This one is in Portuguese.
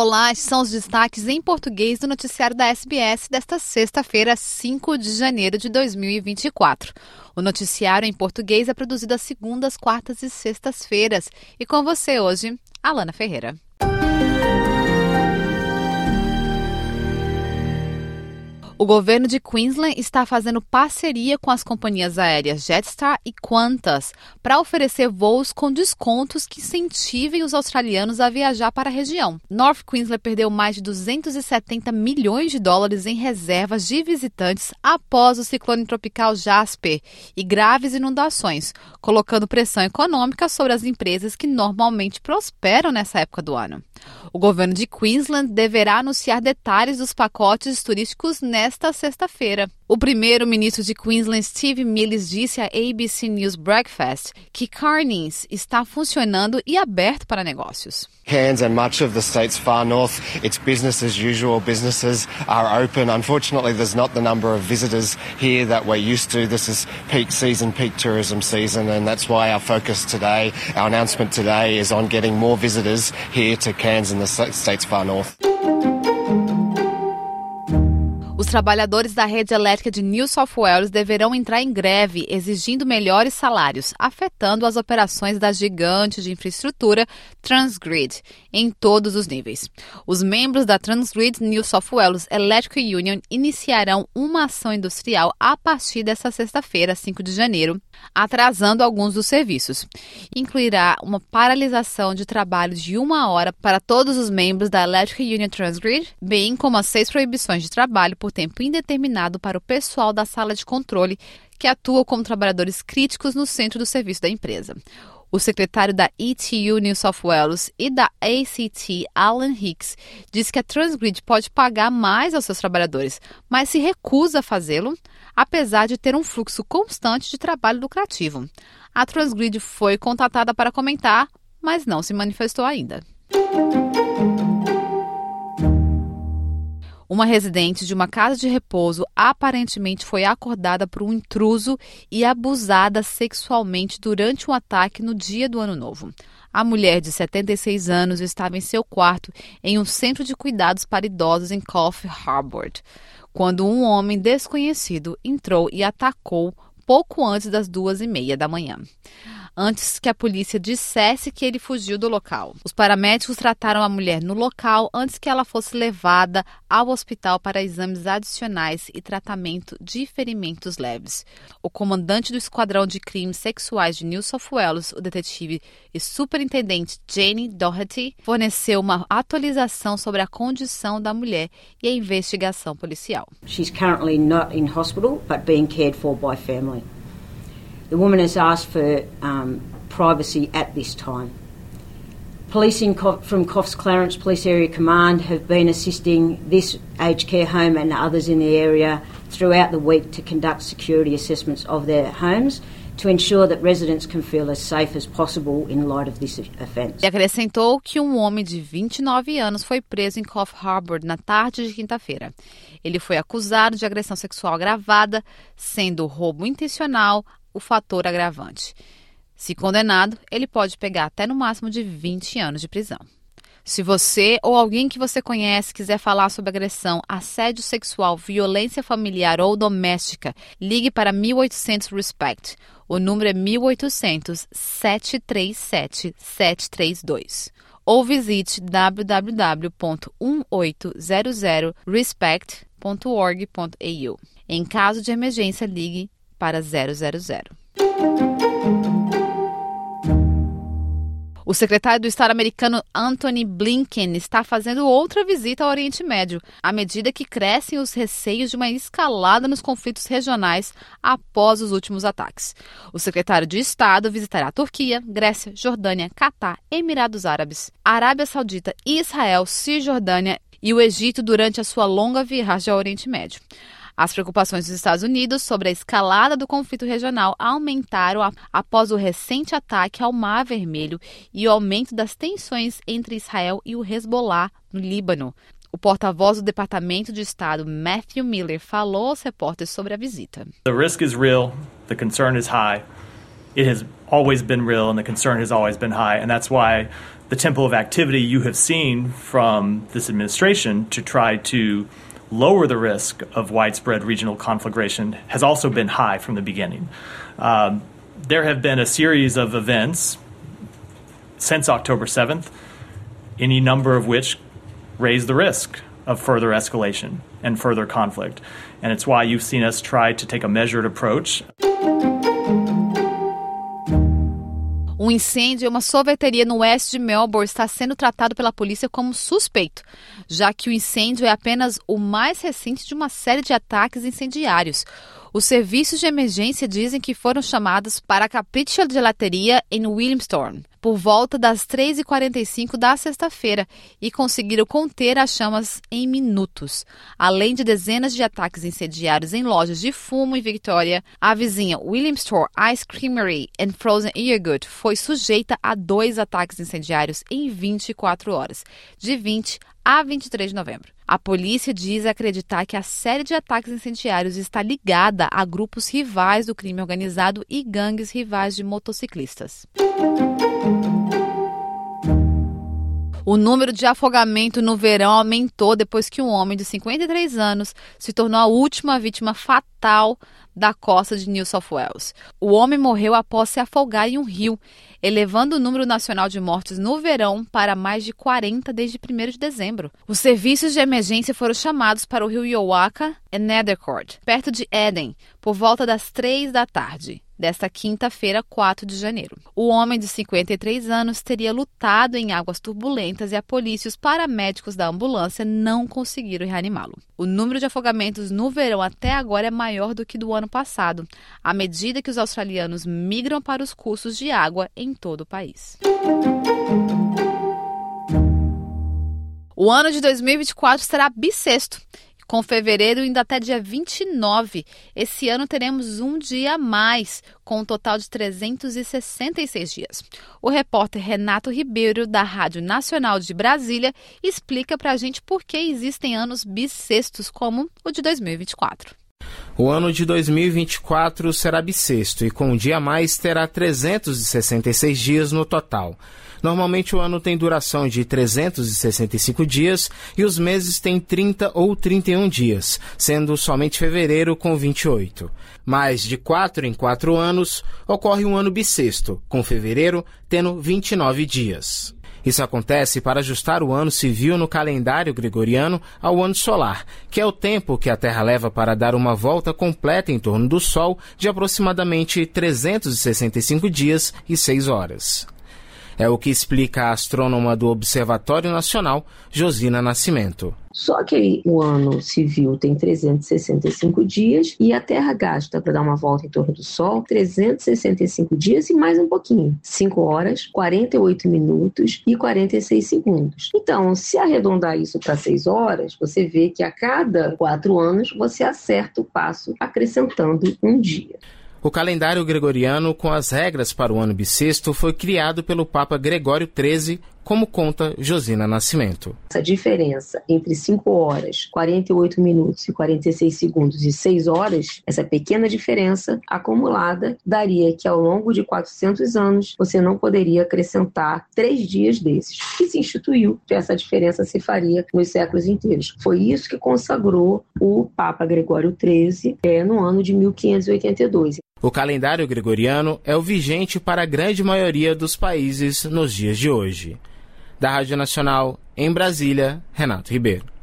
Olá, estes são os destaques em português do noticiário da SBS desta sexta-feira, 5 de janeiro de 2024. O noticiário em português é produzido às segundas, quartas e sextas-feiras. E com você hoje, Alana Ferreira. O governo de Queensland está fazendo parceria com as companhias aéreas Jetstar e Qantas para oferecer voos com descontos que incentivem os australianos a viajar para a região. North Queensland perdeu mais de 270 milhões de dólares em reservas de visitantes após o ciclone tropical Jasper e graves inundações, colocando pressão econômica sobre as empresas que normalmente prosperam nessa época do ano. O governo de Queensland deverá anunciar detalhes dos pacotes turísticos nesta sexta-feira. O primeiro-ministro de Queensland, Steve Millis, disse à ABC News Breakfast que Carnings está funcionando e aberto para negócios. Cairns and much of the state's far north, it's business as usual. Businesses are open. Unfortunately, there's not the number of visitors here that we're used to. This is peak season, peak tourism season, and that's why our focus today, our announcement today, is on getting more visitors here to Cairns and the state's far north. Trabalhadores da rede elétrica de New South Wales deverão entrar em greve exigindo melhores salários, afetando as operações da gigante de infraestrutura Transgrid em todos os níveis. Os membros da Transgrid New South Wales Electric Union iniciarão uma ação industrial a partir desta sexta-feira, 5 de janeiro, atrasando alguns dos serviços. Incluirá uma paralisação de trabalho de uma hora para todos os membros da Electric Union Transgrid, bem como as seis proibições de trabalho por tempo indeterminado para o pessoal da sala de controle que atua como trabalhadores críticos no centro do serviço da empresa. O secretário da ETU New South Wales e da ACT, Alan Hicks, disse que a Transgrid pode pagar mais aos seus trabalhadores, mas se recusa a fazê-lo, apesar de ter um fluxo constante de trabalho lucrativo. A Transgrid foi contratada para comentar, mas não se manifestou ainda. Uma residente de uma casa de repouso aparentemente foi acordada por um intruso e abusada sexualmente durante um ataque no dia do Ano Novo. A mulher de 76 anos estava em seu quarto em um centro de cuidados para idosos em Coffee Harbour, quando um homem desconhecido entrou e atacou pouco antes das duas e meia da manhã antes que a polícia dissesse que ele fugiu do local. Os paramédicos trataram a mulher no local antes que ela fosse levada ao hospital para exames adicionais e tratamento de ferimentos leves. O comandante do Esquadrão de Crimes Sexuais de New South Wales, o detetive e superintendente Jane Doherty, forneceu uma atualização sobre a condição da mulher e a investigação policial. She's currently not in hospital but being cared for by family. The woman has asked for um, privacy at this time. Police in, from Coffs Clarence Police Area Command have been assisting this aged care home and others in the area throughout the week to conduct security assessments of their homes to ensure that residents can feel as safe as possible in light of this offence. E acrescentou que um homem de 29 anos foi preso em Coff Harbour na tarde de quinta-feira. Ele foi acusado de agressão sexual agravada, sendo roubo intencional, o fator agravante. Se condenado, ele pode pegar até no máximo de 20 anos de prisão. Se você ou alguém que você conhece quiser falar sobre agressão, assédio sexual, violência familiar ou doméstica, ligue para 1800 RESPECT. O número é 1800 737 732. Ou visite www.1800respect.org.au. Em caso de emergência, ligue para 000. O secretário do Estado americano Anthony Blinken está fazendo outra visita ao Oriente Médio, à medida que crescem os receios de uma escalada nos conflitos regionais após os últimos ataques. O secretário de Estado visitará a Turquia, Grécia, Jordânia, Catar, Emirados Árabes, Arábia Saudita, Israel, Cisjordânia e o Egito durante a sua longa viagem ao Oriente Médio. As preocupações dos Estados Unidos sobre a escalada do conflito regional aumentaram após o recente ataque ao Mar Vermelho e o aumento das tensões entre Israel e o Hezbollah no Líbano. O porta-voz do Departamento de Estado, Matthew Miller, falou aos repórteres sobre a visita. The risk is real, the concern is high. it has always been real and the concern has always been high. And that's why the tempo of activity you have seen from this administration to try to lower the risk of widespread regional conflagration has also been high from the beginning. Um, there have been a series of events since October 7th, any number of which raise the risk of further escalation and further conflict. And it's why you've seen us try to take a measured approach. Um incêndio em uma sorveteria no oeste de Melbourne está sendo tratado pela polícia como suspeito, já que o incêndio é apenas o mais recente de uma série de ataques incendiários. Os serviços de emergência dizem que foram chamados para a Capriccio Gelateria em Williamstorm por volta das 3h45 da sexta-feira e conseguiram conter as chamas em minutos. Além de dezenas de ataques incendiários em lojas de fumo em Victoria, a vizinha Williamstorm Ice Creamery and Frozen Yogurt foi sujeita a dois ataques incendiários em 24 horas, de 20 a 23 de novembro. A polícia diz acreditar que a série de ataques incendiários está ligada a grupos rivais do crime organizado e gangues rivais de motociclistas. O número de afogamento no verão aumentou depois que um homem de 53 anos se tornou a última vítima fatal da costa de New South Wales. O homem morreu após se afogar em um rio, elevando o número nacional de mortes no verão para mais de 40 desde 1 de dezembro. Os serviços de emergência foram chamados para o rio Iowaka e Nethercourt, perto de Eden, por volta das 3 da tarde desta quinta-feira, 4 de janeiro. O homem de 53 anos teria lutado em águas turbulentas e a polícia e os paramédicos da ambulância não conseguiram reanimá-lo. O número de afogamentos no verão até agora é maior do que do ano passado, à medida que os australianos migram para os cursos de água em todo o país. O ano de 2024 será bissexto com fevereiro indo até dia 29. Esse ano teremos um dia a mais, com um total de 366 dias. O repórter Renato Ribeiro, da Rádio Nacional de Brasília, explica para a gente por que existem anos bissextos como o de 2024. O ano de 2024 será bissexto e com um dia a mais terá 366 dias no total. Normalmente o ano tem duração de 365 dias e os meses têm 30 ou 31 dias, sendo somente fevereiro com 28. Mas de 4 em 4 anos ocorre um ano bissexto, com fevereiro tendo 29 dias. Isso acontece para ajustar o ano civil no calendário gregoriano ao ano solar, que é o tempo que a Terra leva para dar uma volta completa em torno do Sol de aproximadamente 365 dias e 6 horas. É o que explica a astrônoma do Observatório Nacional, Josina Nascimento. Só que o ano civil tem 365 dias e a Terra gasta para dar uma volta em torno do Sol 365 dias e mais um pouquinho. 5 horas, 48 minutos e 46 segundos. Então, se arredondar isso para 6 horas, você vê que a cada 4 anos você acerta o passo acrescentando um dia. O calendário gregoriano com as regras para o ano bissexto foi criado pelo Papa Gregório XIII, como conta Josina Nascimento. Essa diferença entre 5 horas, 48 minutos e 46 segundos e 6 horas, essa pequena diferença acumulada daria que ao longo de 400 anos você não poderia acrescentar três dias desses. E se instituiu que essa diferença se faria nos séculos inteiros. Foi isso que consagrou o Papa Gregório XIII é, no ano de 1582. O calendário gregoriano é o vigente para a grande maioria dos países nos dias de hoje. Da Rádio Nacional, em Brasília, Renato Ribeiro.